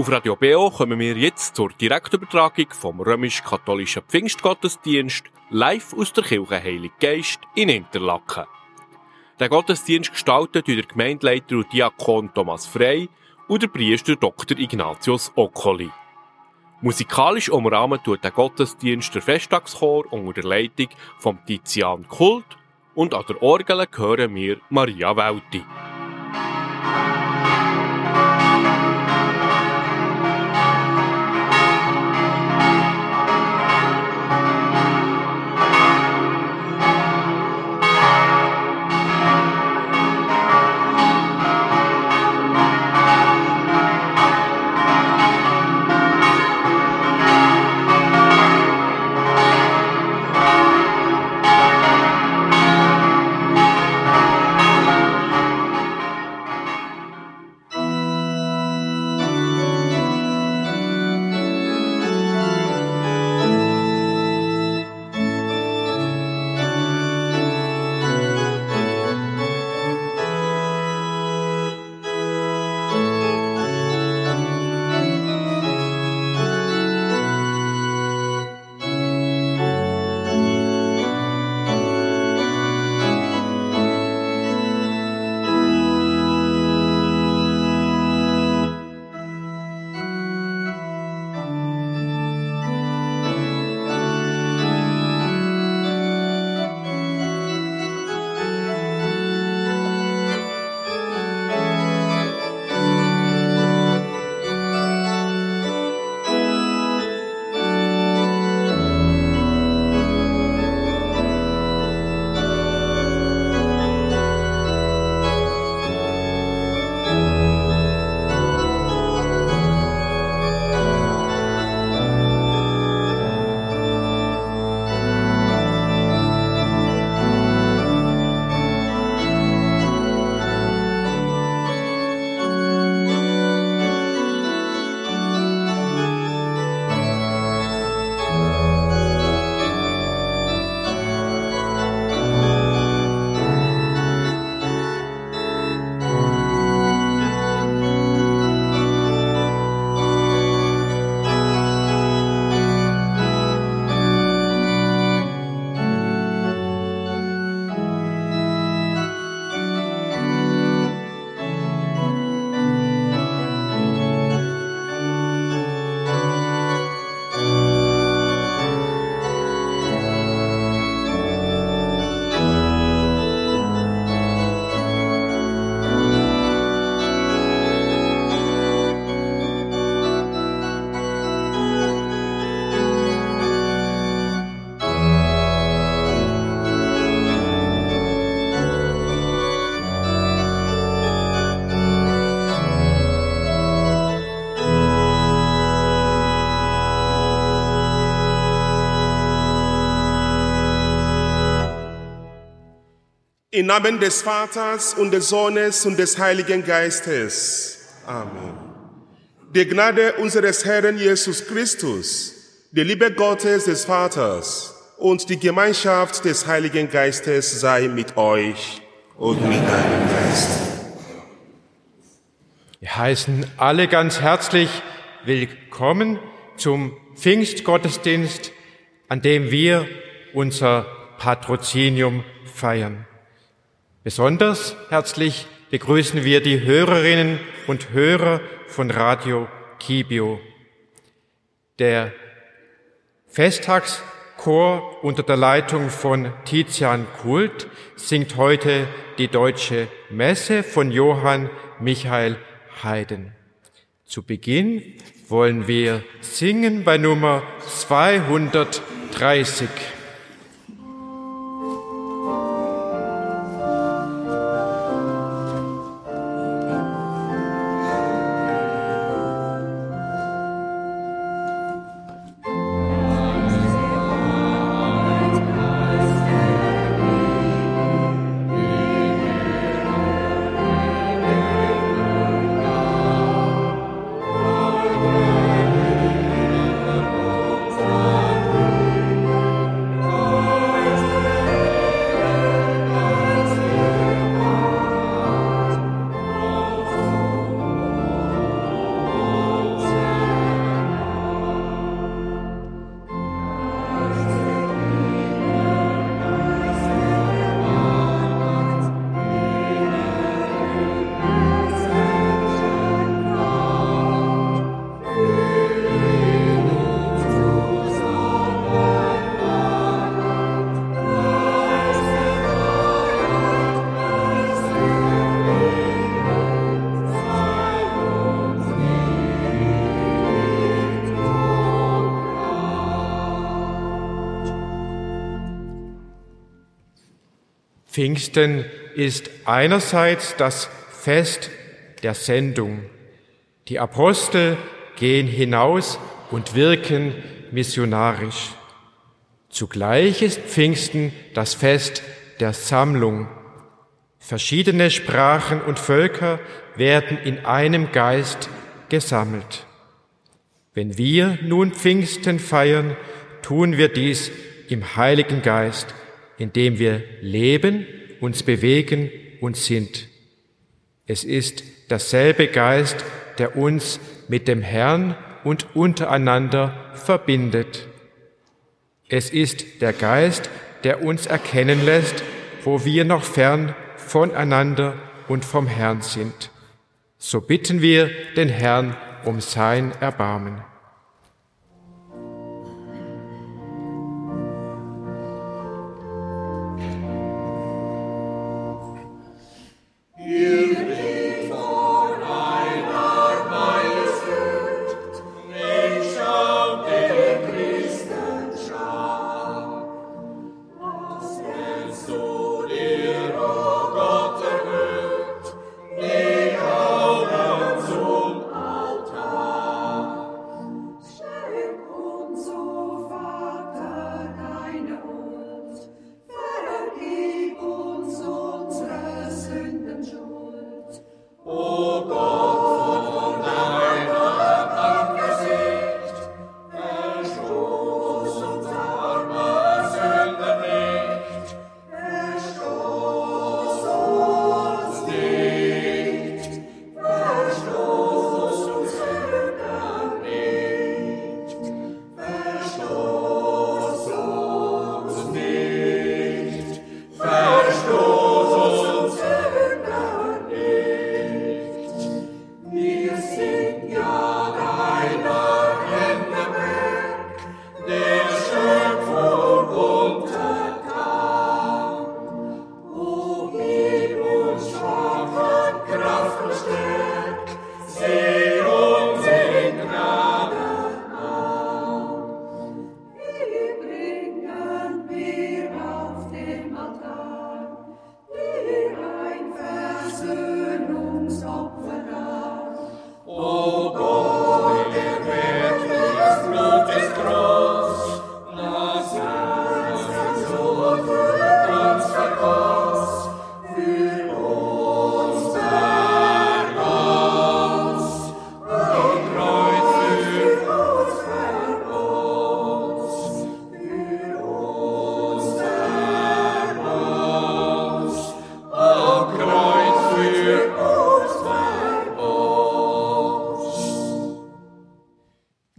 Auf Radio BO kommen wir jetzt zur Direktübertragung vom römisch-katholischen Pfingstgottesdienst live aus der Kirche Heilig Geist in Interlaken. Der Gottesdienst gestaltet durch den Gemeindeleiter und Diakon Thomas Frey und der Priester Dr. Ignatius Occoli. Musikalisch umrahmt tut der Gottesdienst der Festtagschor unter der Leitung von Tizian Kult und an der Orgel hören wir Maria Welti. Im Namen des Vaters und des Sohnes und des Heiligen Geistes. Amen. Die Gnade unseres Herrn Jesus Christus, die Liebe Gottes des Vaters und die Gemeinschaft des Heiligen Geistes sei mit euch und mit deinem Geist. Wir heißen alle ganz herzlich willkommen zum Pfingstgottesdienst, an dem wir unser Patrozinium feiern. Besonders herzlich begrüßen wir die Hörerinnen und Hörer von Radio Kibio. Der Festtagschor unter der Leitung von Tizian Kult singt heute die deutsche Messe von Johann Michael Haydn. Zu Beginn wollen wir singen bei Nummer 230. Pfingsten ist einerseits das Fest der Sendung. Die Apostel gehen hinaus und wirken missionarisch. Zugleich ist Pfingsten das Fest der Sammlung. Verschiedene Sprachen und Völker werden in einem Geist gesammelt. Wenn wir nun Pfingsten feiern, tun wir dies im Heiligen Geist, indem wir leben, uns bewegen und sind. Es ist derselbe Geist, der uns mit dem Herrn und untereinander verbindet. Es ist der Geist, der uns erkennen lässt, wo wir noch fern voneinander und vom Herrn sind. So bitten wir den Herrn um sein Erbarmen.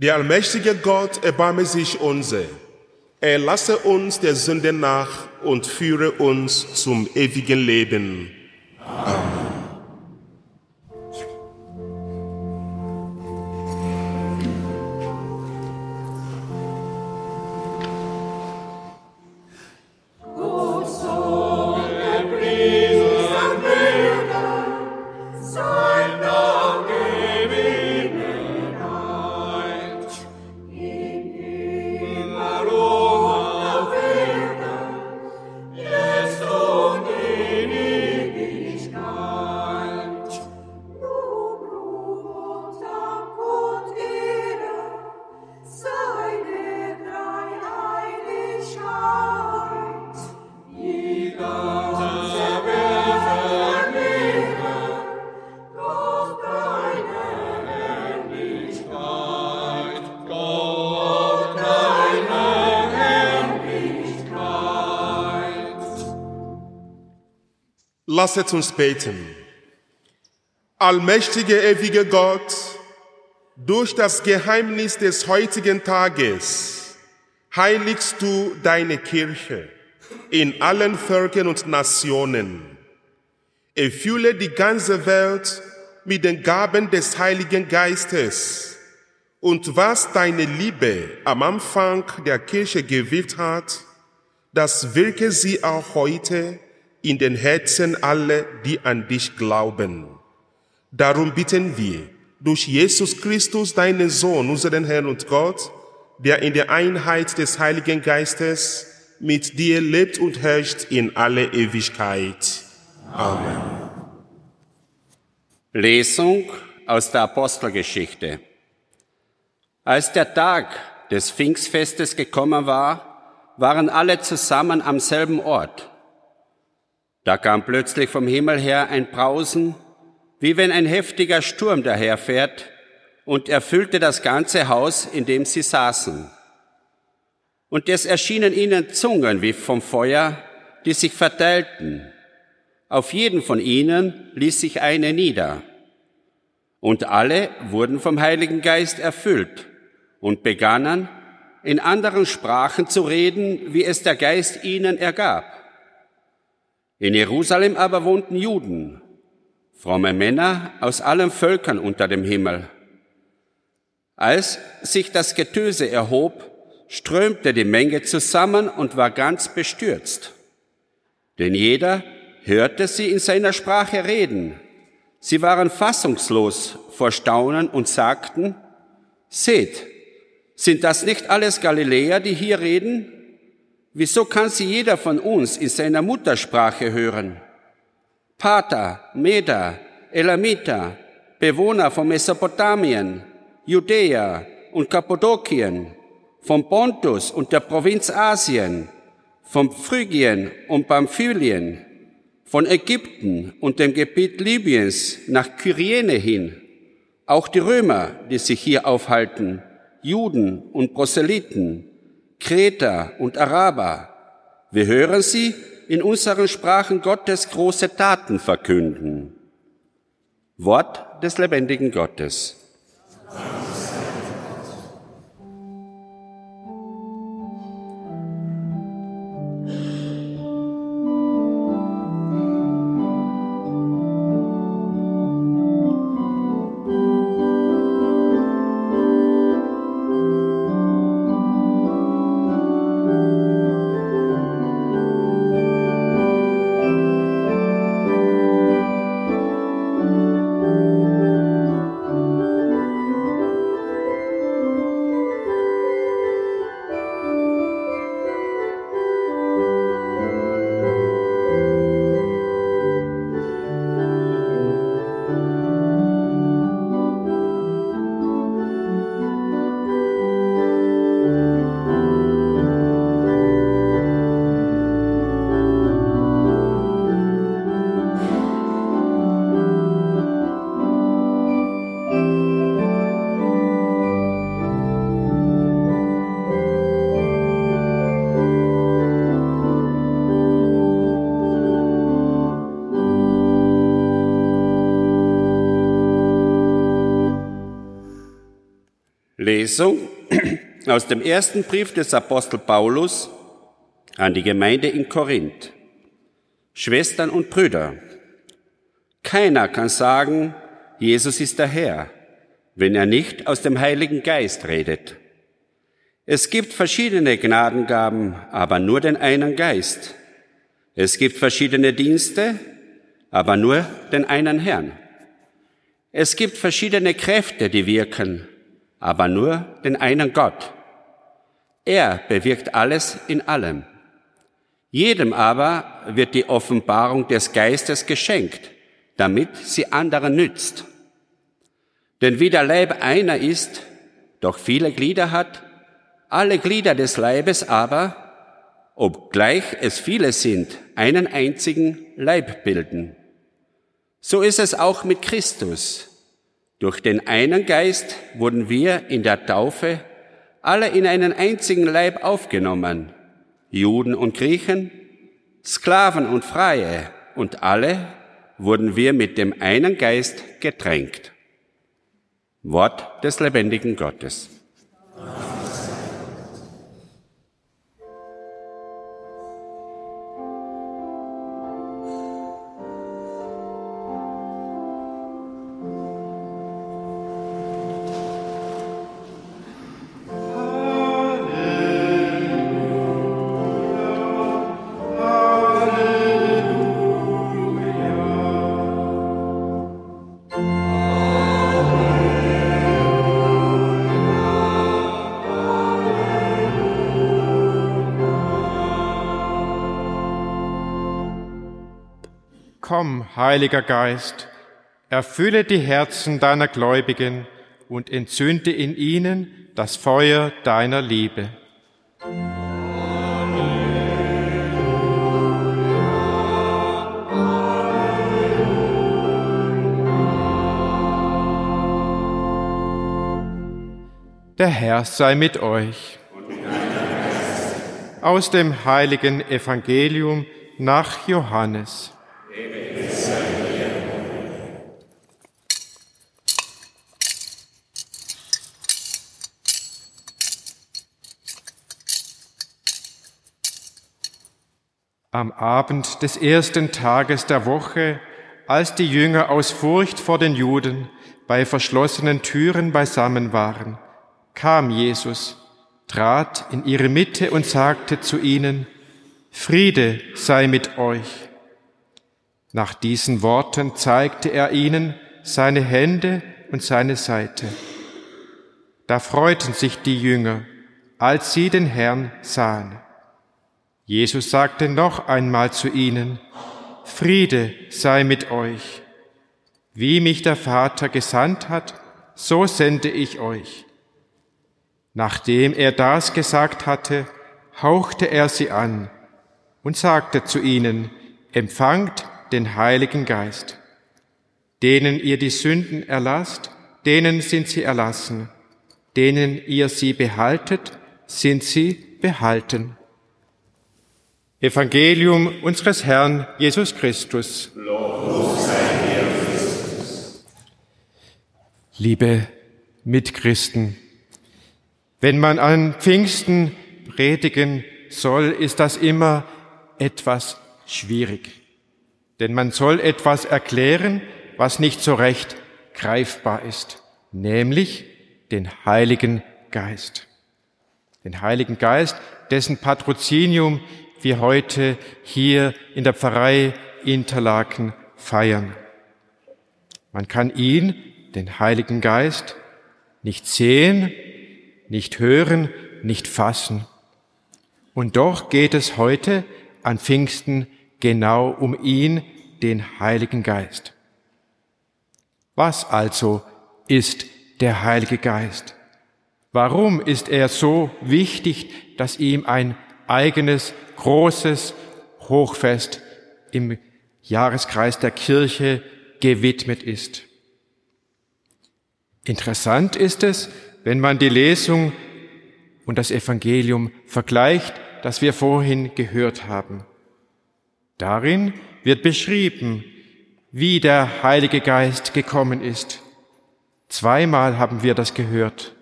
Der allmächtige Gott erbarme sich unser. Er lasse uns der Sünde nach und führe uns zum ewigen Leben. Lasset uns beten. Allmächtiger, ewiger Gott, durch das Geheimnis des heutigen Tages heiligst du deine Kirche in allen Völkern und Nationen. Erfülle die ganze Welt mit den Gaben des Heiligen Geistes und was deine Liebe am Anfang der Kirche gewirkt hat, das wirke sie auch heute in den Herzen aller, die an dich glauben. Darum bitten wir durch Jesus Christus, deinen Sohn, unseren Herrn und Gott, der in der Einheit des Heiligen Geistes mit dir lebt und herrscht in alle Ewigkeit. Amen. Lesung aus der Apostelgeschichte. Als der Tag des Pfingstfestes gekommen war, waren alle zusammen am selben Ort. Da kam plötzlich vom Himmel her ein Brausen, wie wenn ein heftiger Sturm daherfährt, und erfüllte das ganze Haus, in dem sie saßen. Und es erschienen ihnen Zungen wie vom Feuer, die sich verteilten. Auf jeden von ihnen ließ sich eine nieder. Und alle wurden vom Heiligen Geist erfüllt und begannen, in anderen Sprachen zu reden, wie es der Geist ihnen ergab. In Jerusalem aber wohnten Juden, fromme Männer aus allen Völkern unter dem Himmel. Als sich das Getöse erhob, strömte die Menge zusammen und war ganz bestürzt. Denn jeder hörte sie in seiner Sprache reden. Sie waren fassungslos vor Staunen und sagten, Seht, sind das nicht alles Galiläer, die hier reden? Wieso kann sie jeder von uns in seiner Muttersprache hören? Pater, Meda, Elamita, Bewohner von Mesopotamien, Judäa und Kappadokien, vom Pontus und der Provinz Asien, vom Phrygien und Pamphylien, von Ägypten und dem Gebiet Libyens nach Kyriene hin, auch die Römer, die sich hier aufhalten, Juden und Proselyten, Kreter und Araber. Wir hören sie in unseren Sprachen Gottes große Taten verkünden. Wort des lebendigen Gottes. Lesung aus dem ersten Brief des Apostel Paulus an die Gemeinde in Korinth. Schwestern und Brüder, keiner kann sagen, Jesus ist der Herr, wenn er nicht aus dem Heiligen Geist redet. Es gibt verschiedene Gnadengaben, aber nur den einen Geist. Es gibt verschiedene Dienste, aber nur den einen Herrn. Es gibt verschiedene Kräfte, die wirken, aber nur den einen Gott. Er bewirkt alles in allem. Jedem aber wird die Offenbarung des Geistes geschenkt, damit sie anderen nützt. Denn wie der Leib einer ist, doch viele Glieder hat, alle Glieder des Leibes aber, obgleich es viele sind, einen einzigen Leib bilden. So ist es auch mit Christus. Durch den einen Geist wurden wir in der Taufe alle in einen einzigen Leib aufgenommen, Juden und Griechen, Sklaven und Freie, und alle wurden wir mit dem einen Geist getränkt. Wort des lebendigen Gottes. Amen. Komm, Heiliger Geist, erfülle die Herzen deiner Gläubigen und entzünde in ihnen das Feuer deiner Liebe. Der Herr sei mit euch. Aus dem heiligen Evangelium nach Johannes. Am Abend des ersten Tages der Woche, als die Jünger aus Furcht vor den Juden bei verschlossenen Türen beisammen waren, kam Jesus, trat in ihre Mitte und sagte zu ihnen, Friede sei mit euch. Nach diesen Worten zeigte er ihnen seine Hände und seine Seite. Da freuten sich die Jünger, als sie den Herrn sahen. Jesus sagte noch einmal zu ihnen, Friede sei mit euch. Wie mich der Vater gesandt hat, so sende ich euch. Nachdem er das gesagt hatte, hauchte er sie an und sagte zu ihnen, empfangt den Heiligen Geist. Denen ihr die Sünden erlasst, denen sind sie erlassen. Denen ihr sie behaltet, sind sie behalten. Evangelium unseres Herrn Jesus Christus. Liebe Mitchristen, wenn man an Pfingsten predigen soll, ist das immer etwas schwierig. Denn man soll etwas erklären, was nicht so recht greifbar ist, nämlich den Heiligen Geist. Den Heiligen Geist, dessen Patrozinium wir heute hier in der Pfarrei Interlaken feiern. Man kann ihn, den Heiligen Geist, nicht sehen, nicht hören, nicht fassen. Und doch geht es heute an Pfingsten genau um ihn, den Heiligen Geist. Was also ist der Heilige Geist? Warum ist er so wichtig, dass ihm ein eigenes großes Hochfest im Jahreskreis der Kirche gewidmet ist? Interessant ist es, wenn man die Lesung und das Evangelium vergleicht, das wir vorhin gehört haben. Darin wird beschrieben, wie der Heilige Geist gekommen ist. Zweimal haben wir das gehört,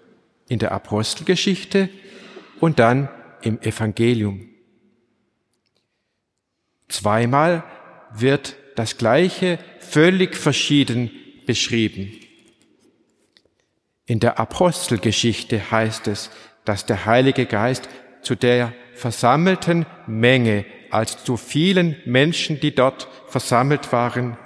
in der Apostelgeschichte und dann im Evangelium. Zweimal wird das Gleiche völlig verschieden beschrieben. In der Apostelgeschichte heißt es, dass der Heilige Geist zu der versammelten Menge, als zu vielen Menschen, die dort versammelt waren,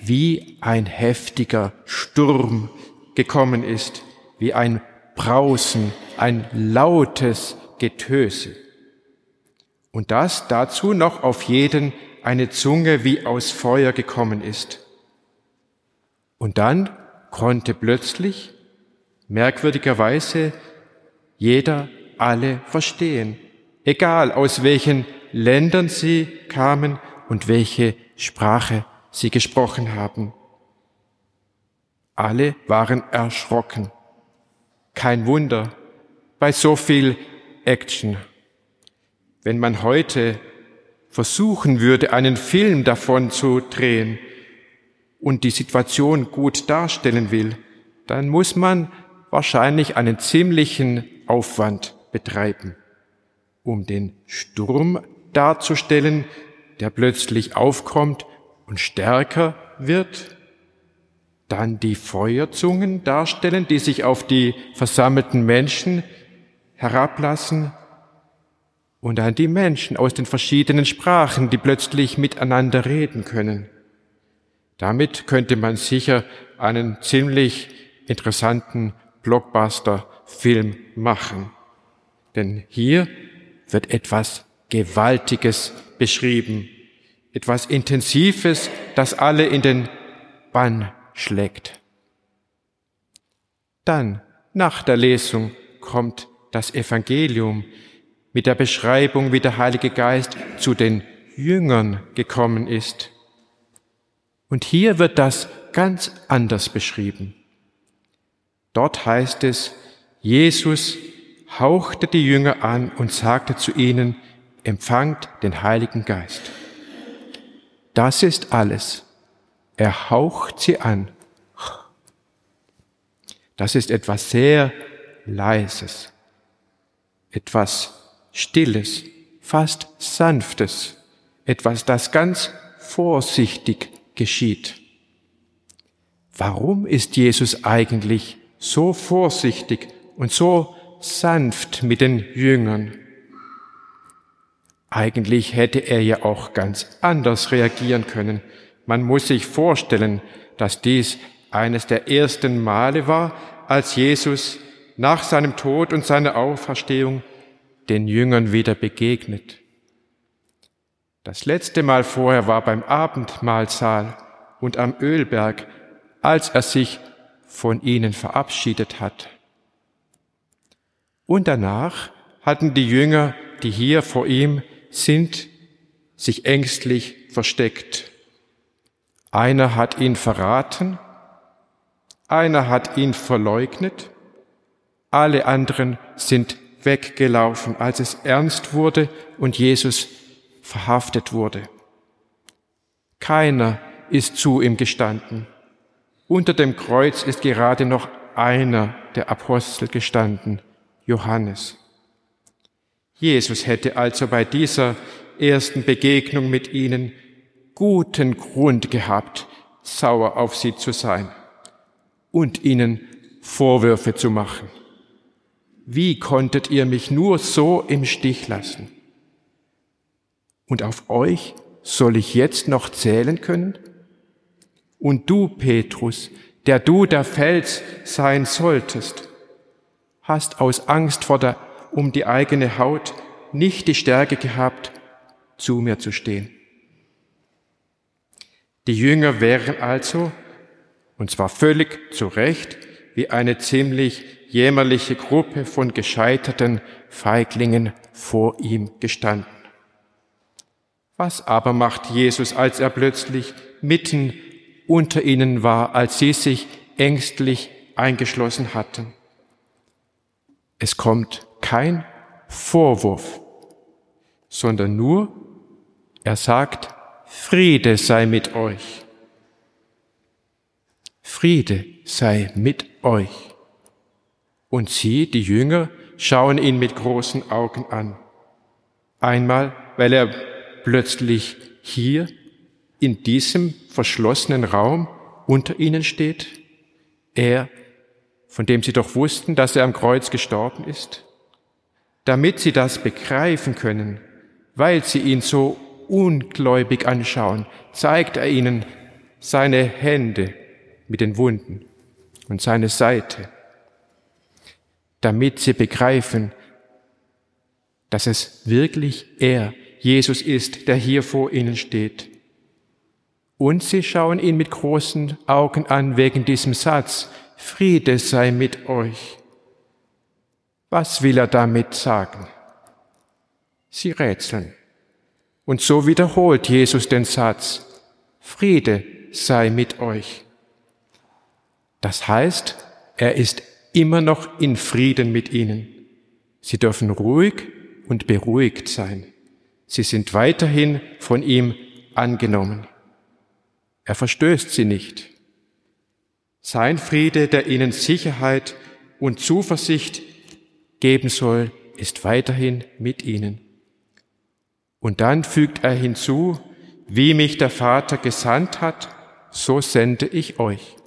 wie ein heftiger Sturm gekommen ist, wie ein Brausen, ein lautes Getöse. Und das dazu noch auf jeden eine Zunge wie aus Feuer gekommen ist. Und dann konnte plötzlich merkwürdigerweise jeder alle verstehen, egal aus welchen Ländern sie kamen und welche Sprache sie gesprochen haben. Alle waren erschrocken. Kein Wunder bei so viel Action. Wenn man heute versuchen würde, einen Film davon zu drehen und die Situation gut darstellen will, dann muss man wahrscheinlich einen ziemlichen Aufwand betreiben, um den Sturm darzustellen, der plötzlich aufkommt und stärker wird, dann die Feuerzungen darstellen, die sich auf die versammelten Menschen herablassen, und dann die Menschen aus den verschiedenen Sprachen, die plötzlich miteinander reden können. Damit könnte man sicher einen ziemlich interessanten Blockbuster-Film machen. Denn hier wird etwas Gewaltiges beschrieben. etwas Intensives, das alle in den Bann schlägt. Dann, nach der Lesung, kommt das Evangelium mit der Beschreibung, wie der Heilige Geist zu den Jüngern gekommen ist. Und hier wird das ganz anders beschrieben. Dort heißt es, Jesus hauchte die Jünger an und sagte zu ihnen, empfangt den Heiligen Geist. Das ist alles. Er haucht sie an. Das ist etwas sehr Leises, etwas Stilles, fast Sanftes, etwas, das ganz vorsichtig geschieht. Warum ist Jesus eigentlich so vorsichtig und so sanft mit den Jüngern? Eigentlich hätte er ja auch ganz anders reagieren können. Man muss sich vorstellen, dass dies eines der ersten Male war, als Jesus nach seinem Tod und seiner Auferstehung den Jüngern wieder begegnet. Das letzte Mal vorher war beim Abendmahlsaal und am Ölberg, als er sich von ihnen verabschiedet hat. Und danach hatten die Jünger, die hier vor ihm sind, sich ängstlich versteckt. Einer hat ihn verraten, einer hat ihn verleugnet, alle anderen sind weggelaufen, als es ernst wurde und Jesus verhaftet wurde. Keiner ist zu ihm gestanden. Unter dem Kreuz ist gerade noch einer der Apostel gestanden, Johannes. Jesus hätte also bei dieser ersten Begegnung mit ihnen guten Grund gehabt, sauer auf sie zu sein und ihnen Vorwürfe zu machen. Wie konntet ihr mich nur so im Stich lassen? Und auf euch soll ich jetzt noch zählen können? Und du, Petrus, der du der Fels sein solltest, hast aus Angst vor der um die eigene Haut nicht die Stärke gehabt, zu mir zu stehen. Die Jünger wären also, und zwar völlig zu Recht, wie eine ziemlich jämmerliche Gruppe von gescheiterten Feiglingen vor ihm gestanden. Was aber macht Jesus, als er plötzlich mitten unter ihnen war, als sie sich ängstlich eingeschlossen hatten? Es kommt kein Vorwurf, sondern nur, er sagt, Friede sei mit euch. Friede sei mit euch. Und sie, die Jünger, schauen ihn mit großen Augen an. Einmal, weil er plötzlich hier in diesem verschlossenen Raum unter ihnen steht, er, von dem sie doch wussten, dass er am Kreuz gestorben ist. Damit sie das begreifen können, weil sie ihn so ungläubig anschauen, zeigt er ihnen seine Hände mit den Wunden und seine Seite, damit sie begreifen, dass es wirklich er, Jesus ist, der hier vor ihnen steht. Und sie schauen ihn mit großen Augen an wegen diesem Satz, Friede sei mit euch. Was will er damit sagen? Sie rätseln. Und so wiederholt Jesus den Satz, Friede sei mit euch. Das heißt, er ist immer noch in Frieden mit ihnen. Sie dürfen ruhig und beruhigt sein. Sie sind weiterhin von ihm angenommen. Er verstößt sie nicht. Sein Friede, der ihnen Sicherheit und Zuversicht geben soll, ist weiterhin mit ihnen. Und dann fügt er hinzu, wie mich der Vater gesandt hat, so sende ich euch.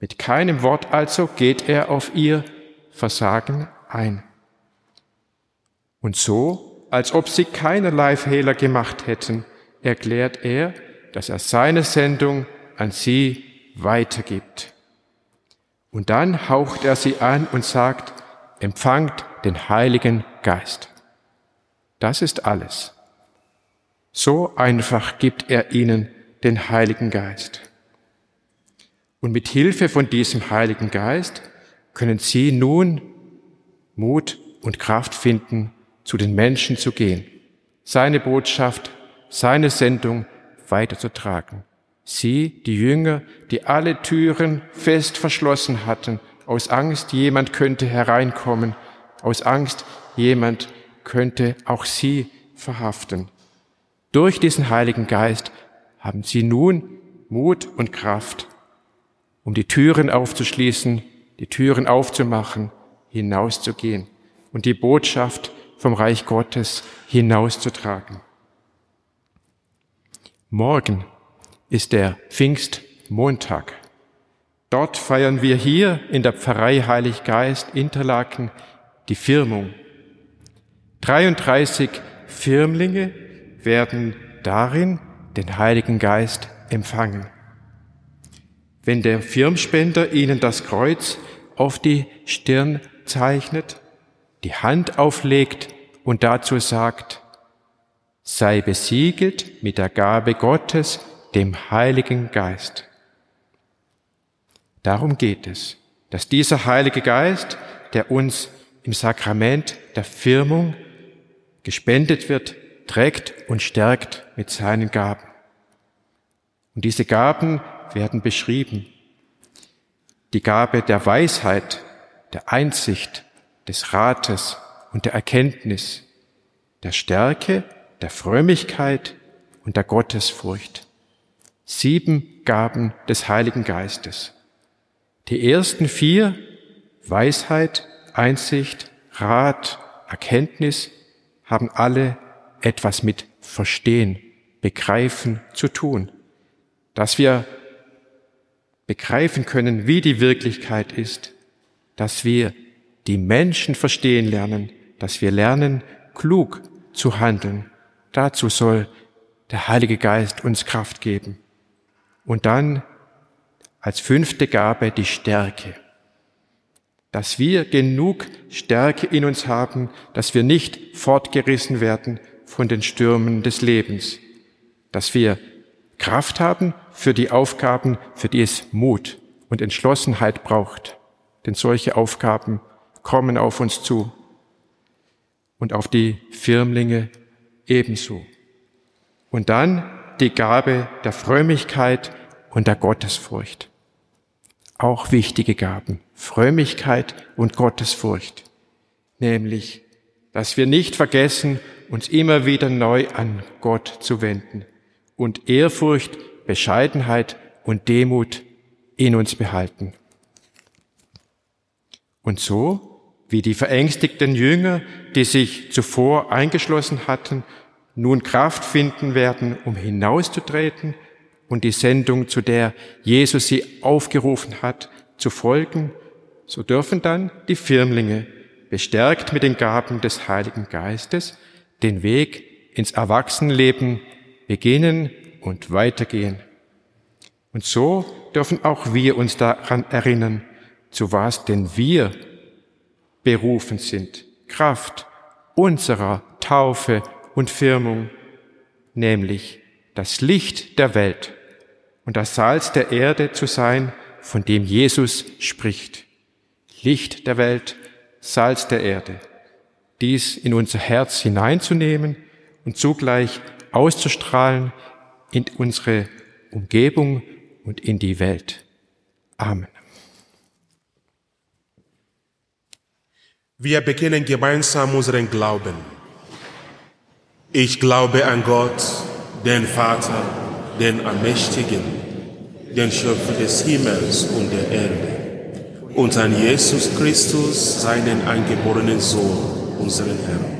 Mit keinem Wort also geht er auf ihr Versagen ein. Und so, als ob sie keinerlei Fehler gemacht hätten, erklärt er, dass er seine Sendung an sie weitergibt. Und dann haucht er sie an und sagt, empfangt den Heiligen Geist. Das ist alles. So einfach gibt er ihnen den Heiligen Geist. Und mit Hilfe von diesem Heiligen Geist können sie nun Mut und Kraft finden, zu den Menschen zu gehen, seine Botschaft, seine Sendung weiterzutragen. Sie, die Jünger, die alle Türen fest verschlossen hatten, aus Angst, jemand könnte hereinkommen, aus Angst, jemand könnte auch sie verhaften. Durch diesen Heiligen Geist haben sie nun Mut und Kraft, um die Türen aufzuschließen, die Türen aufzumachen, hinauszugehen und die Botschaft vom Reich Gottes hinauszutragen. Morgen ist der Pfingstmontag. Dort feiern wir hier in der Pfarrei Heilig Geist Interlaken die Firmung. 33 Firmlinge werden darin den Heiligen Geist empfangen. Wenn der Firmspender ihnen das Kreuz auf die Stirn zeichnet, die Hand auflegt und dazu sagt, sei besiegelt mit der Gabe Gottes, dem Heiligen Geist. Darum geht es, dass dieser Heilige Geist, der uns im Sakrament der Firmung gespendet wird, trägt und stärkt mit seinen Gaben. Und diese Gaben werden beschrieben. Die Gabe der Weisheit, der Einsicht, des Rates und der Erkenntnis, der Stärke, der Frömmigkeit und der Gottesfurcht. Sieben Gaben des Heiligen Geistes. Die ersten vier, Weisheit, Einsicht, Rat, Erkenntnis, haben alle etwas mit Verstehen, Begreifen zu tun. Dass wir begreifen können, wie die Wirklichkeit ist, dass wir die Menschen verstehen lernen, dass wir lernen, klug zu handeln. Dazu soll der Heilige Geist uns Kraft geben. Und dann als fünfte Gabe die Stärke. Dass wir genug Stärke in uns haben, dass wir nicht fortgerissen werden von den Stürmen des Lebens. Dass wir Kraft haben für die Aufgaben, für die es Mut und Entschlossenheit braucht. Denn solche Aufgaben kommen auf uns zu und auf die Firmlinge ebenso. Und dann die Gabe der Frömmigkeit und der Gottesfurcht. Auch wichtige Gaben, Frömmigkeit und Gottesfurcht, nämlich, dass wir nicht vergessen, uns immer wieder neu an Gott zu wenden und Ehrfurcht, Bescheidenheit und Demut in uns behalten. Und so wie die verängstigten Jünger, die sich zuvor eingeschlossen hatten, nun Kraft finden werden, um hinauszutreten und die Sendung, zu der Jesus sie aufgerufen hat, zu folgen, so dürfen dann die Firmlinge, bestärkt mit den Gaben des Heiligen Geistes, den Weg ins Erwachsenenleben beginnen und weitergehen. Und so dürfen auch wir uns daran erinnern, zu was denn wir berufen sind, Kraft unserer Taufe und Firmung, nämlich das Licht der Welt und das Salz der Erde zu sein, von dem Jesus spricht. Licht der Welt, Salz der Erde. Dies in unser Herz hineinzunehmen und zugleich auszustrahlen in unsere Umgebung und in die Welt. Amen. Wir beginnen gemeinsam unseren Glauben. Ich glaube an Gott, den Vater, den Allmächtigen, den Schöpfer des Himmels und der Erde, und an Jesus Christus, seinen eingeborenen Sohn, unseren Herrn,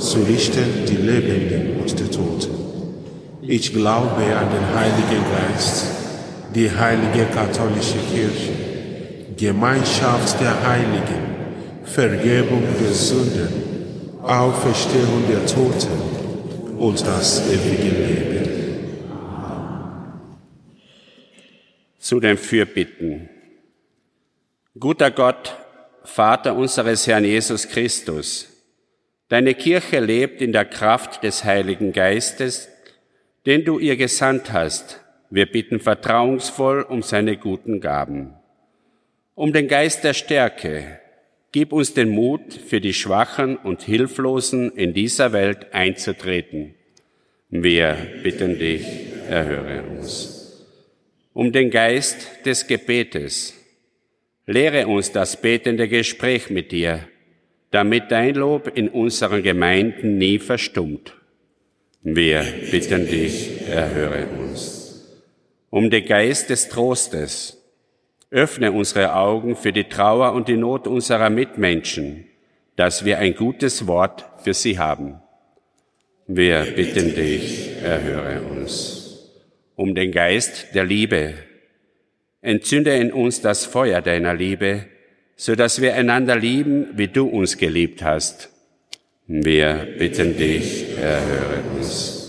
zu richten die Lebenden und die Toten. Ich glaube an den Heiligen Geist, die heilige katholische Kirche, Gemeinschaft der Heiligen, Vergebung der Sünden, Auferstehung der Toten und das ewige Leben. Zu den Fürbitten. Guter Gott, Vater unseres Herrn Jesus Christus, deine Kirche lebt in der Kraft des Heiligen Geistes, den du ihr gesandt hast. Wir bitten vertrauensvoll um seine guten Gaben. Um den Geist der Stärke, gib uns den Mut, für die Schwachen und Hilflosen in dieser Welt einzutreten. Wir bitten dich, erhöre uns. Um den Geist des Gebetes, lehre uns das betende Gespräch mit dir, damit dein Lob in unseren Gemeinden nie verstummt. Wir bitten dich, erhöre uns. Um den Geist des Trostes, öffne unsere Augen für die Trauer und die Not unserer Mitmenschen, dass wir ein gutes Wort für sie haben. Wir bitten dich, erhöre uns. Um den Geist der Liebe, entzünde in uns das Feuer deiner Liebe, so dass wir einander lieben, wie du uns geliebt hast. Wir bitten dich, erhöre uns.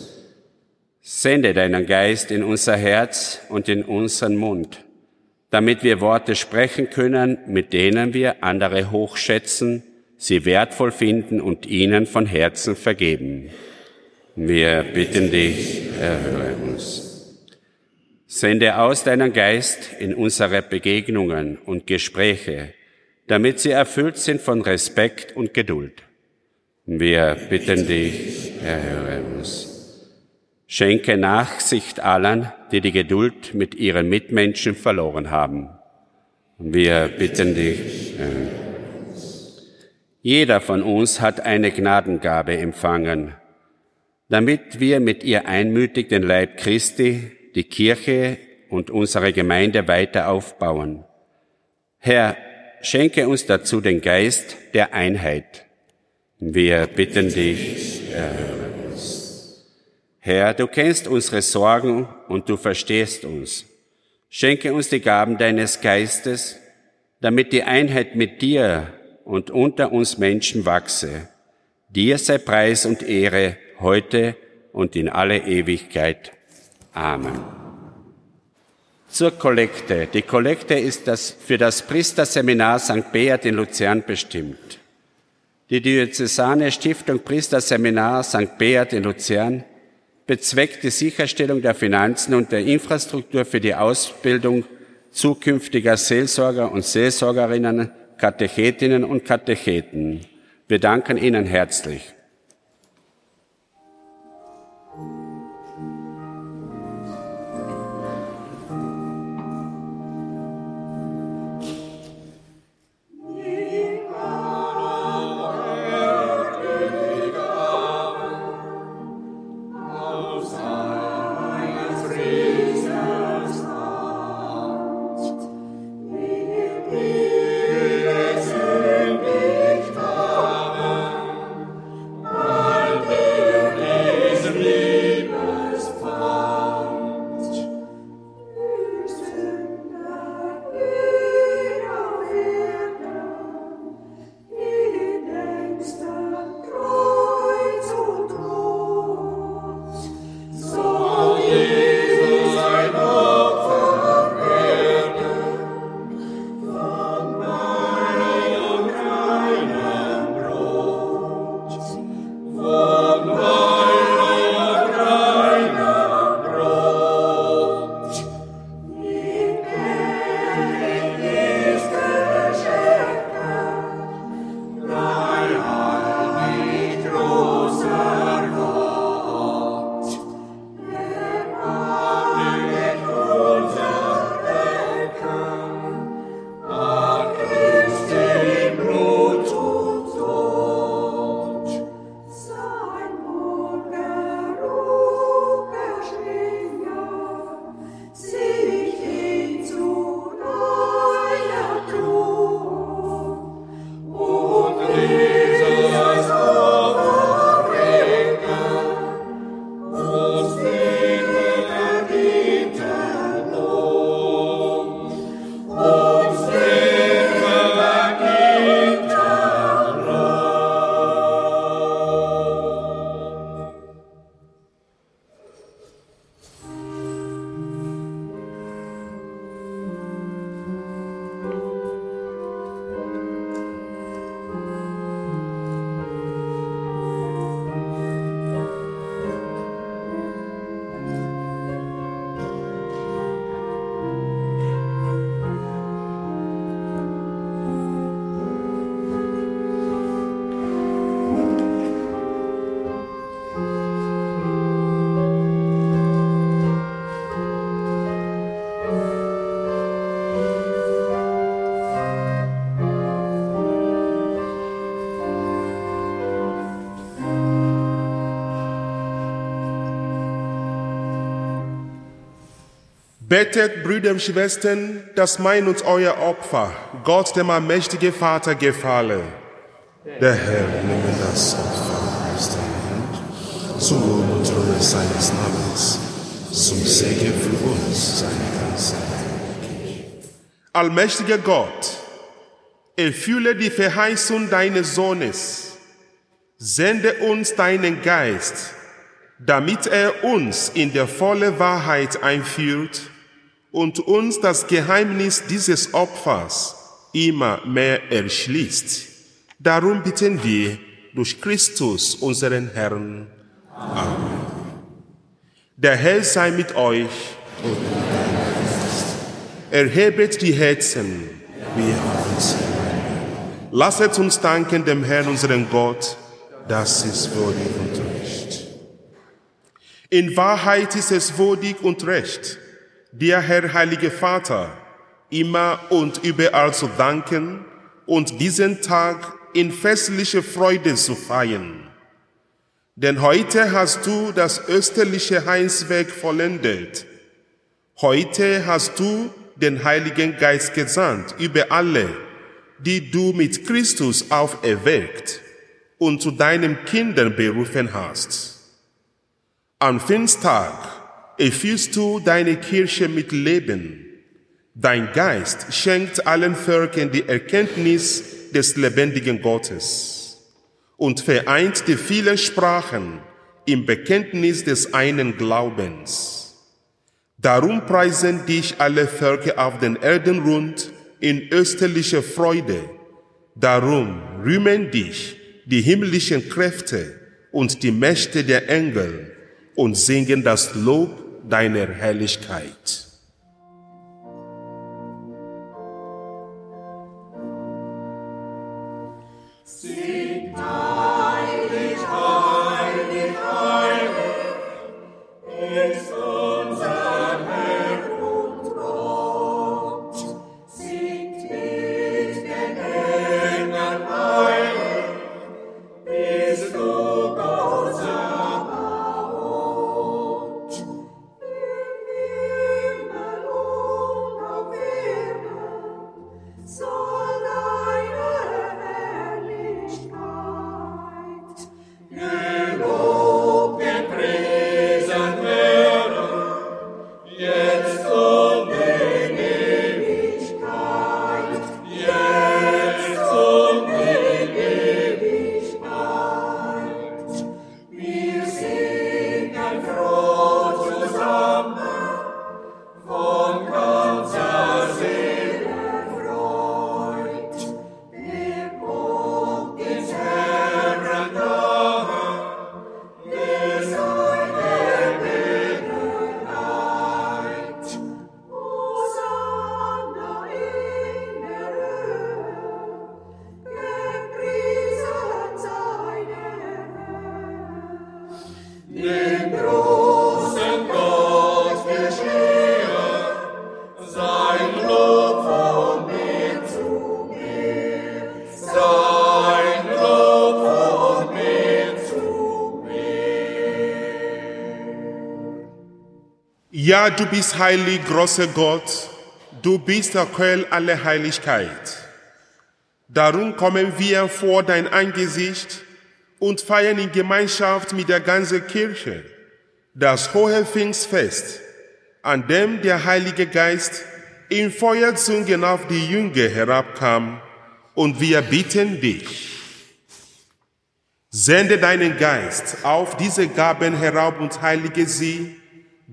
Sende deinen Geist in unser Herz und in unseren Mund, damit wir Worte sprechen können, mit denen wir andere hochschätzen, sie wertvoll finden und ihnen von Herzen vergeben. Wir bitten dich, erhöre uns. Sende aus deinen Geist in unsere Begegnungen und Gespräche, damit sie erfüllt sind von Respekt und Geduld. Wir bitten dich, erhöre uns. Schenke Nachsicht allen, die die Geduld mit ihren Mitmenschen verloren haben. Wir bitten dich. Jeder von uns hat eine Gnadengabe empfangen, damit wir mit ihr einmütig den Leib Christi, die Kirche und unsere Gemeinde weiter aufbauen. Herr, schenke uns dazu den Geist der Einheit wir bitten dich, erhöre uns. Herr, du kennst unsere Sorgen und du verstehst uns. Schenke uns die Gaben deines Geistes, damit die Einheit mit dir und unter uns Menschen wachse. Dir sei Preis und Ehre heute und in alle Ewigkeit. Amen. Zur Kollekte. Die Kollekte ist das für das Priesterseminar St. Beat in Luzern bestimmt. Die Diözesane Stiftung Priesterseminar St. Beat in Luzern bezweckt die Sicherstellung der Finanzen und der Infrastruktur für die Ausbildung zukünftiger Seelsorger und Seelsorgerinnen, Katechetinnen und Katecheten. Wir danken Ihnen herzlich. Betet, Brüder und Schwestern, dass mein und euer Opfer Gott, dem allmächtigen Vater, gefalle. Der Herr nehme das Opfer aus der Hand, zum Lohn und Treue seines Namens, zum Segen für uns, seine ganze Allmächtiger Gott, erfülle die Verheißung deines Sohnes, sende uns deinen Geist, damit er uns in der volle Wahrheit einführt und uns das Geheimnis dieses Opfers immer mehr erschließt. Darum bitten wir durch Christus, unseren Herrn. Amen. Der Herr sei mit euch. Erhebet die Herzen. Lasset uns danken dem Herrn, unseren Gott. Das ist würdig und recht. In Wahrheit ist es würdig und recht dir, Herr Heilige Vater, immer und überall zu danken und diesen Tag in festlicher Freude zu feiern. Denn heute hast du das österliche Heinswerk vollendet. Heute hast du den Heiligen Geist gesandt über alle, die du mit Christus auferweckt und zu deinen Kindern berufen hast. Am Pfingsttag erfüllst du deine Kirche mit Leben. Dein Geist schenkt allen Völkern die Erkenntnis des lebendigen Gottes und vereint die vielen Sprachen im Bekenntnis des einen Glaubens. Darum preisen dich alle Völker auf den Erden rund in österlicher Freude. Darum rühmen dich die himmlischen Kräfte und die Mächte der Engel und singen das Lob deiner Herrlichkeit. Ja, du bist heilig, großer Gott, du bist der Quell aller Heiligkeit. Darum kommen wir vor dein Angesicht und feiern in Gemeinschaft mit der ganzen Kirche das hohe Pfingstfest, an dem der Heilige Geist in Feuerzungen auf die Jünger herabkam, und wir bitten dich, sende deinen Geist auf diese Gaben herab und heilige sie,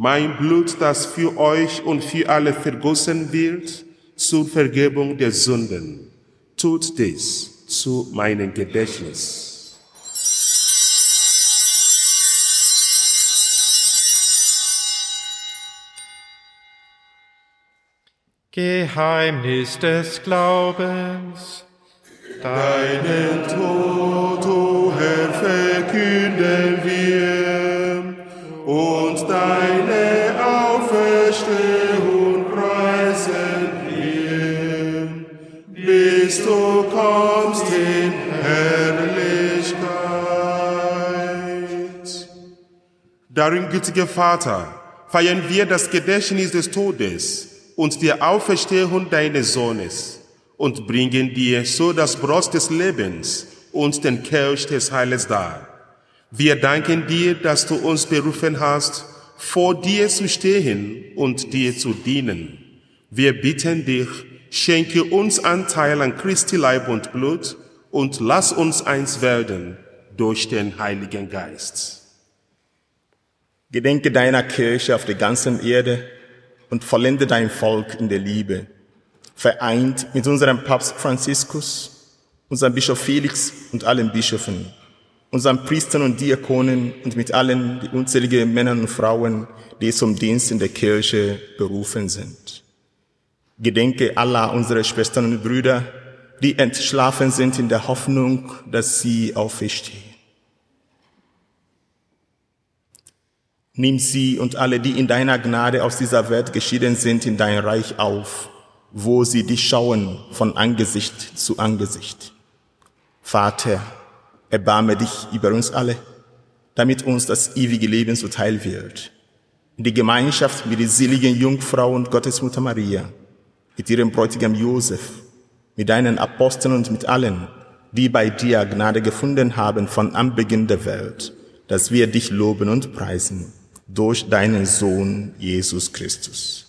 mein Blut, das für euch und für alle vergossen wird, zur Vergebung der Sünden. Tut dies zu meinem Gedächtnis. Geheimnis des Glaubens. Deinen Tod, o Herr, verkünden wir und Darum, gütiger Vater, feiern wir das Gedächtnis des Todes und der Auferstehung deines Sohnes und bringen dir so das Brot des Lebens und den Kelch des Heiles dar. Wir danken dir, dass du uns berufen hast, vor dir zu stehen und dir zu dienen. Wir bitten dich, schenke uns Anteil an Christi Leib und Blut und lass uns eins werden durch den Heiligen Geist. Gedenke deiner Kirche auf der ganzen Erde und vollende dein Volk in der Liebe, vereint mit unserem Papst Franziskus, unserem Bischof Felix und allen Bischöfen, unseren Priestern und Diakonen und mit allen die unzähligen Männern und Frauen, die zum Dienst in der Kirche berufen sind. Gedenke aller unserer Schwestern und Brüder, die entschlafen sind in der Hoffnung, dass sie auferstehen. Nimm sie und alle, die in deiner Gnade aus dieser Welt geschieden sind, in dein Reich auf, wo sie dich schauen von Angesicht zu Angesicht. Vater, erbarme dich über uns alle, damit uns das ewige Leben zuteil wird. In die Gemeinschaft mit der seligen Jungfrau und Gottesmutter Maria, mit ihrem Bräutigam Josef, mit deinen Aposteln und mit allen, die bei dir Gnade gefunden haben von Anbeginn der Welt, dass wir dich loben und preisen durch deinen Sohn Jesus Christus.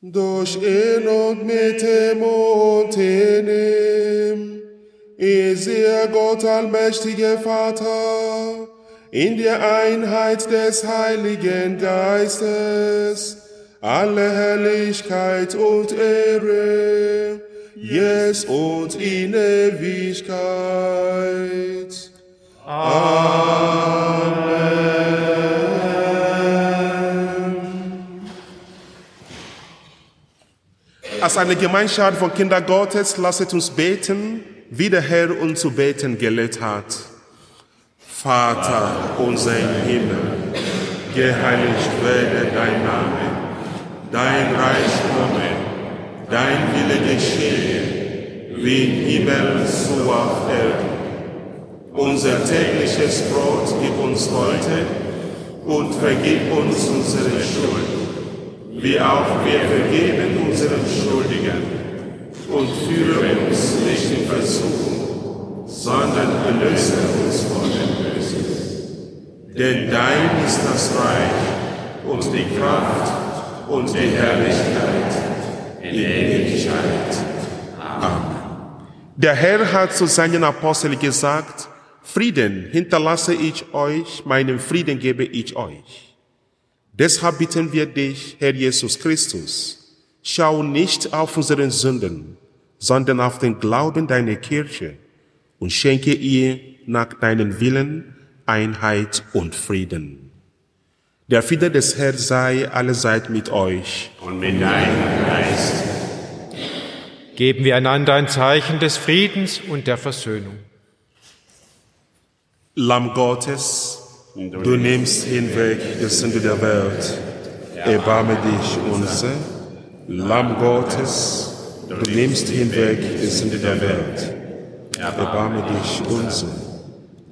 Durch ihn und mit ihm und in ihm ist ihr Gott allmächtiger Vater in der Einheit des Heiligen Geistes alle Herrlichkeit und Ehre, jetzt und in Ewigkeit. Als eine Gemeinschaft von Kindern Gottes lasset uns beten, wie der Herr uns zu beten gelehrt hat. Vater unser im Himmel, geheiligt werde dein Name, dein Reich komme, dein Wille geschehe, wie im Himmel so auf Erden. Unser tägliches Brot gib uns heute und vergib uns unsere Schuld, wie auch wir vergeben unseren Schuldigen. Und führe uns nicht in Versuchung, sondern erlöse uns von dem Bösen. Denn dein ist das Reich und die Kraft und die Herrlichkeit in Ewigkeit. Amen. Der Herr hat zu seinen Aposteln gesagt, Frieden hinterlasse ich euch, meinen Frieden gebe ich euch. Deshalb bitten wir dich, Herr Jesus Christus, schau nicht auf unsere Sünden, sondern auf den Glauben deiner Kirche und schenke ihr nach deinem Willen Einheit und Frieden. Der Friede des Herrn sei allezeit mit euch. Und mit deinem Geist. Geben wir einander ein Zeichen des Friedens und der Versöhnung. Lamm Gottes, du nimmst hinweg die Sünde der Welt. Erbarme dich unser. Lamm Gottes, du nimmst hinweg die Sünde der Welt. Erbarme dich unser.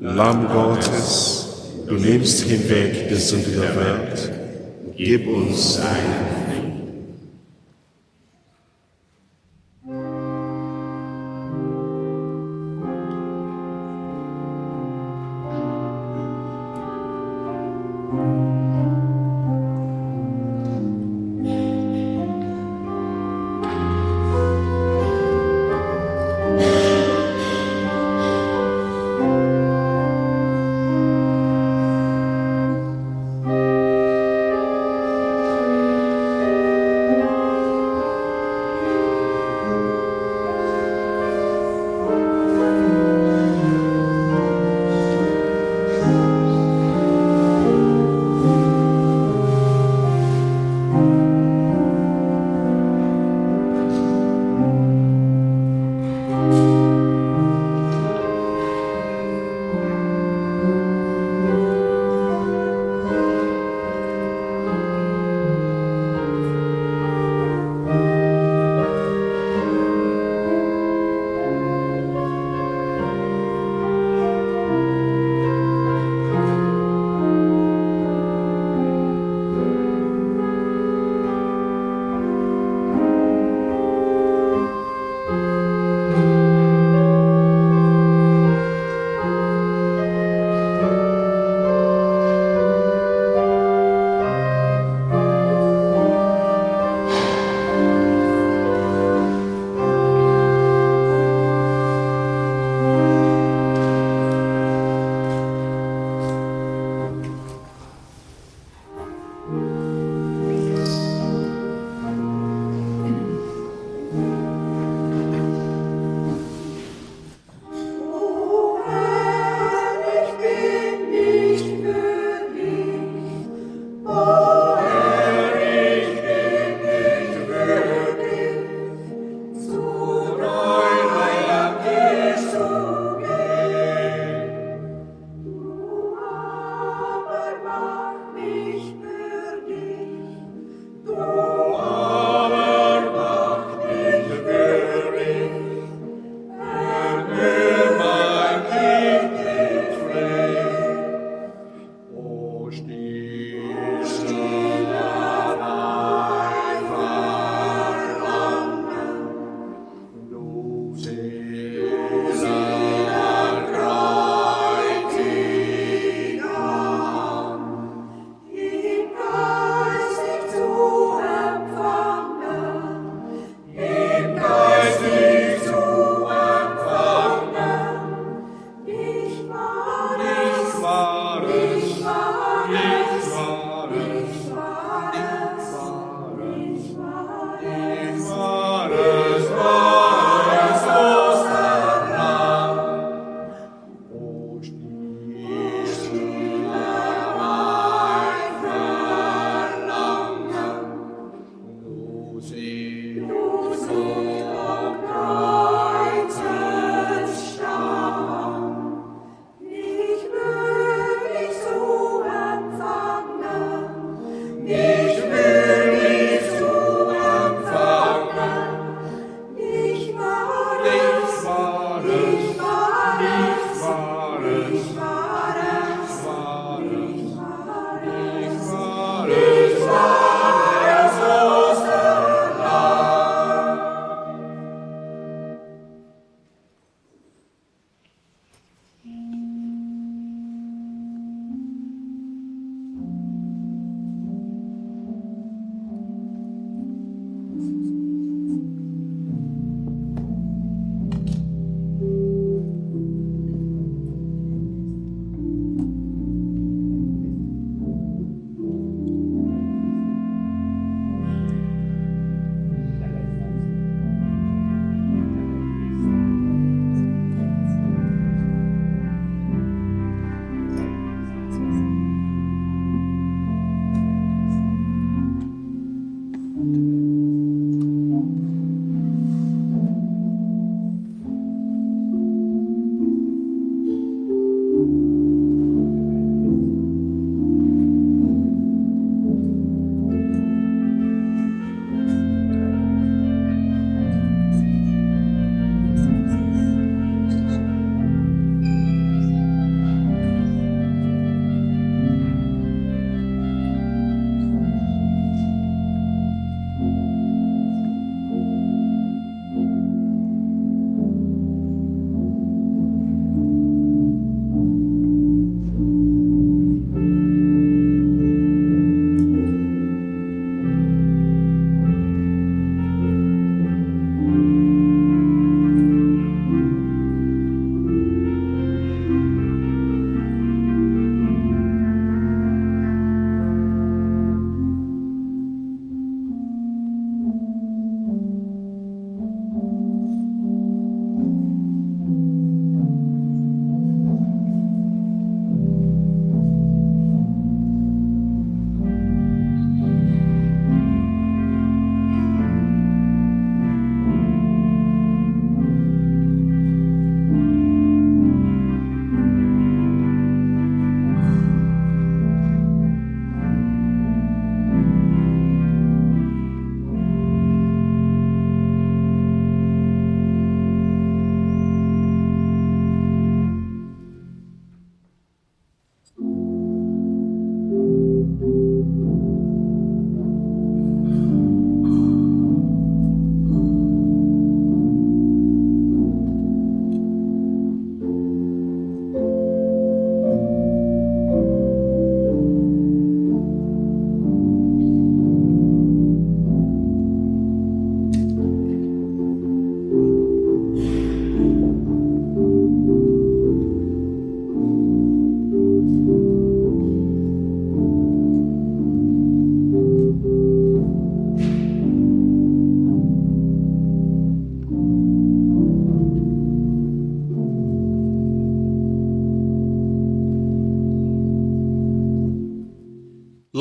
Lamm Gottes, du nimmst hinweg die Sünde der Welt. Gib uns einen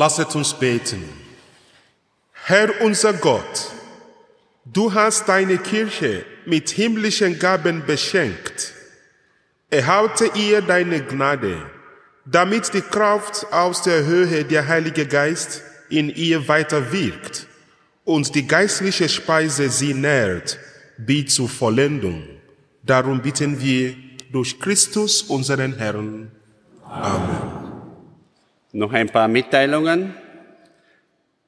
Lasset uns beten. Herr unser Gott, du hast deine Kirche mit himmlischen Gaben beschenkt. Erhalte ihr deine Gnade, damit die Kraft aus der Höhe der Heilige Geist in ihr weiter wirkt und die geistliche Speise sie nährt, bis zur Vollendung. Darum bitten wir durch Christus unseren Herrn. Amen. Noch ein paar Mitteilungen.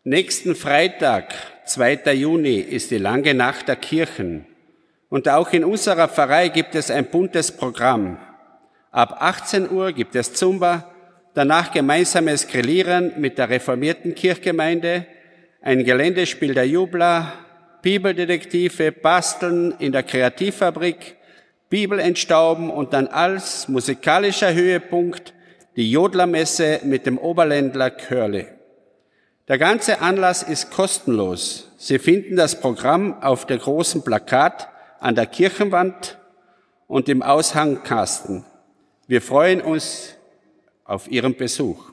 Nächsten Freitag, 2. Juni, ist die lange Nacht der Kirchen. Und auch in unserer Pfarrei gibt es ein buntes Programm. Ab 18 Uhr gibt es Zumba, danach gemeinsames Grillieren mit der reformierten Kirchgemeinde, ein Geländespiel der Jubler, Bibeldetektive, Basteln in der Kreativfabrik, Bibel entstauben und dann als musikalischer Höhepunkt die Jodlermesse mit dem Oberländler Körle. Der ganze Anlass ist kostenlos. Sie finden das Programm auf der großen Plakat an der Kirchenwand und im Aushangkasten. Wir freuen uns auf Ihren Besuch.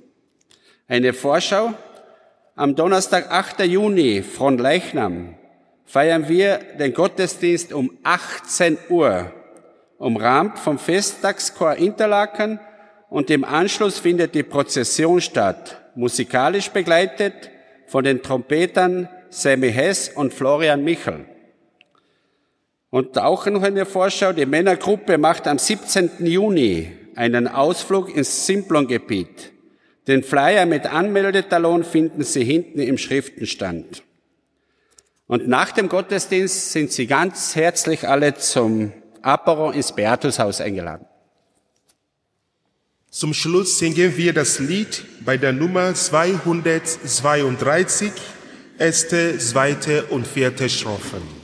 Eine Vorschau. Am Donnerstag, 8. Juni, von Leichnam, feiern wir den Gottesdienst um 18 Uhr, umrahmt vom Festtagschor Interlaken und im Anschluss findet die Prozession statt, musikalisch begleitet von den Trompetern Sammy Hess und Florian Michel. Und auch noch eine Vorschau, die Männergruppe macht am 17. Juni einen Ausflug ins Simplon-Gebiet. Den Flyer mit Anmeldetalon finden Sie hinten im Schriftenstand. Und nach dem Gottesdienst sind Sie ganz herzlich alle zum Apero ins Beatushaus eingeladen. Zum Schluss singen wir das Lied bei der Nummer 232, erste, zweite und vierte Strophen.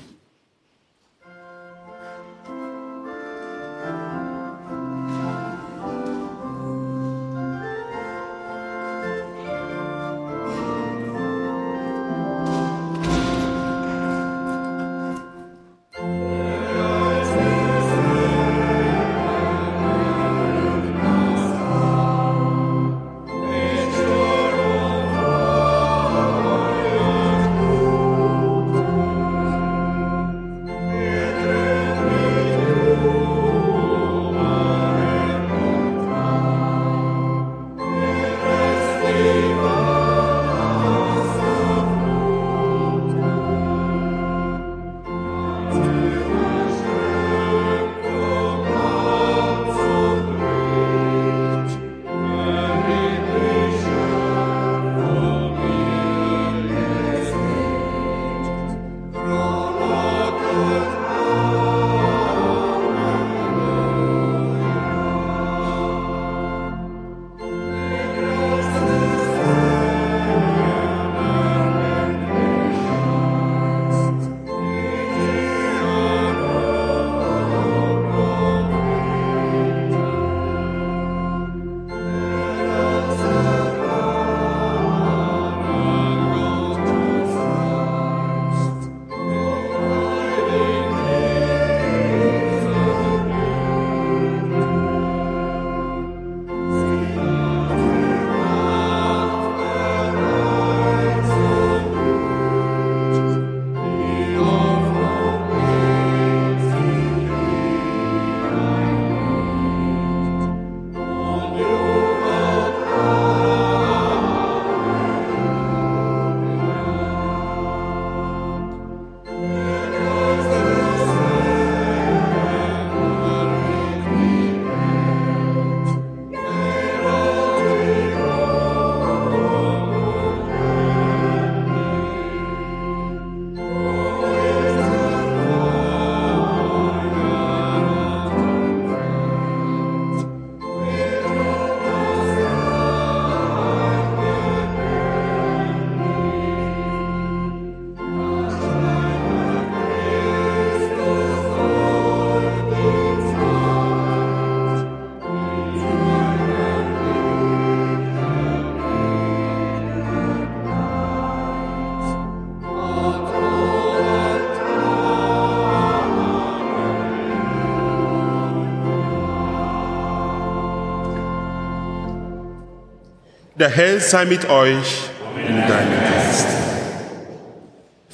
Der Herr sei mit euch und deinem Geist.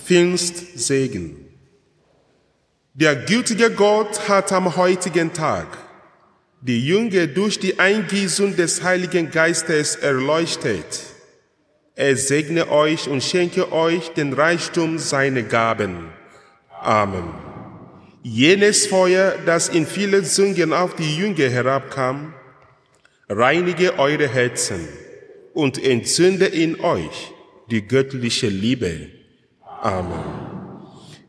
Pfingstsegen. Der gütige Gott hat am heutigen Tag die Jünger durch die Eingießung des Heiligen Geistes erleuchtet. Er segne euch und schenke euch den Reichtum seiner Gaben. Amen. Jenes Feuer, das in vielen Sünden auf die Jünger herabkam, reinige eure Herzen und entzünde in euch die göttliche Liebe. Amen.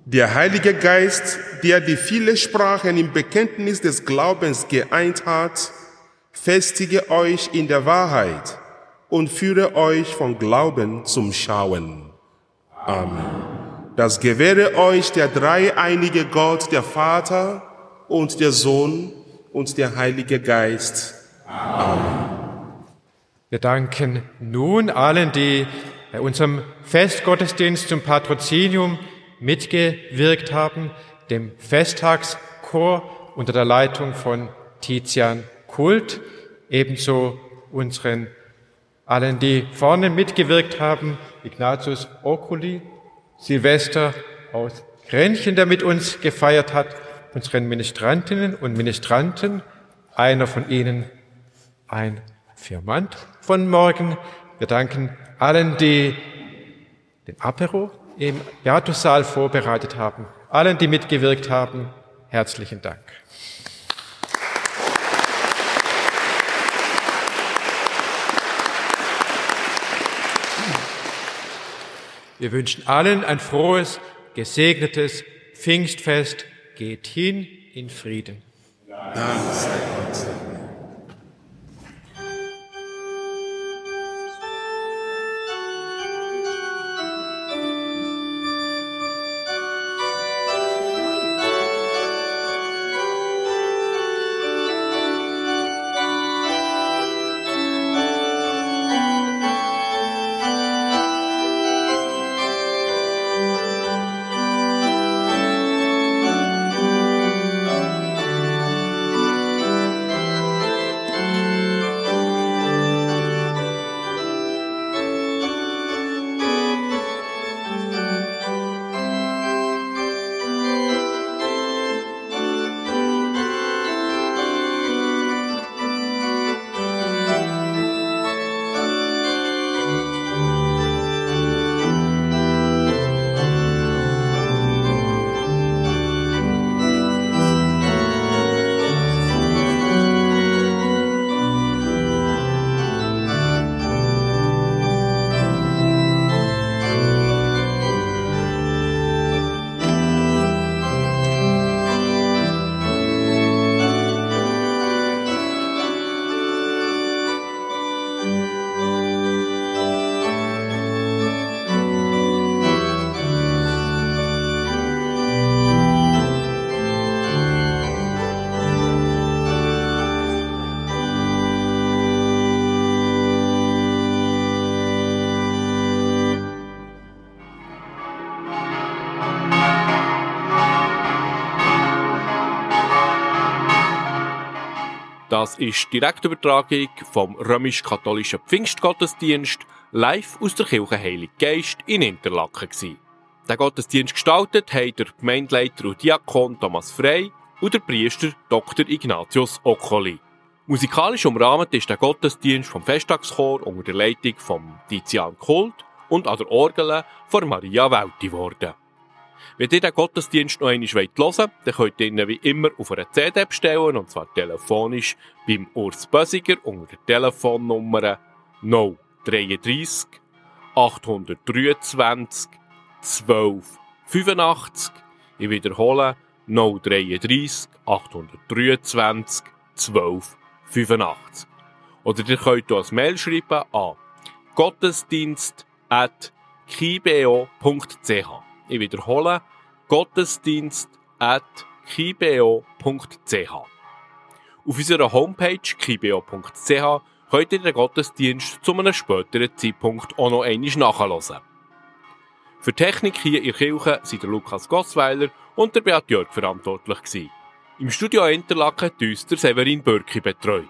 Der Heilige Geist, der die viele Sprachen im Bekenntnis des Glaubens geeint hat, festige euch in der Wahrheit und führe euch von Glauben zum Schauen. Amen. Das gewähre euch der dreieinige Gott, der Vater und der Sohn und der Heilige Geist. Amen. Wir danken nun allen, die bei unserem Festgottesdienst zum Patrozinium mitgewirkt haben, dem Festtagschor unter der Leitung von Tizian Kult, ebenso unseren allen, die vorne mitgewirkt haben, Ignatius Oculi, Silvester aus Grenchen, der mit uns gefeiert hat, unseren Ministrantinnen und Ministranten, einer von ihnen ein Firmant von morgen. Wir danken allen, die den Apero im Beatussaal vorbereitet haben. Allen, die mitgewirkt haben, herzlichen Dank. Wir wünschen allen ein frohes, gesegnetes Pfingstfest. Geht hin in Frieden. Dank sei Gott. Das ist die Direktübertragung vom römisch-katholischen Pfingstgottesdienst live aus der Kirche Heilig Geist in Interlaken. Gewesen. Gottesdienst gestaltet haben der Gemeindeleiter und Diakon Thomas Frey und der Priester Dr. Ignatius Occoli. Musikalisch umrahmt ist der Gottesdienst vom Festtagschor unter der Leitung von Tizian Kult und an der Orgel von Maria Welti worden. Wenn ihr den Gottesdienst noch einmal hören wollt, dann könnt ihr ihn wie immer auf einer CD bestellen, und zwar telefonisch beim Urs Bösiger unter der Telefonnummer 033 823 12 85. Ich wiederhole 033 823 12 85. Oder ihr könnt uns Mail schreiben an gottesdienst.kibeo.ch. Ich wiederhole, gottesdienst.kibeo.ch. Auf unserer Homepage kibeo.ch könnt ihr den Gottesdienst zu einem späteren Zeitpunkt auch noch einmal nachhören. Für Technik hier in Kirche sind der Lukas Gossweiler und der Beat Jörg verantwortlich. Im Studio Interlaken hat uns der Severin Börki betreut.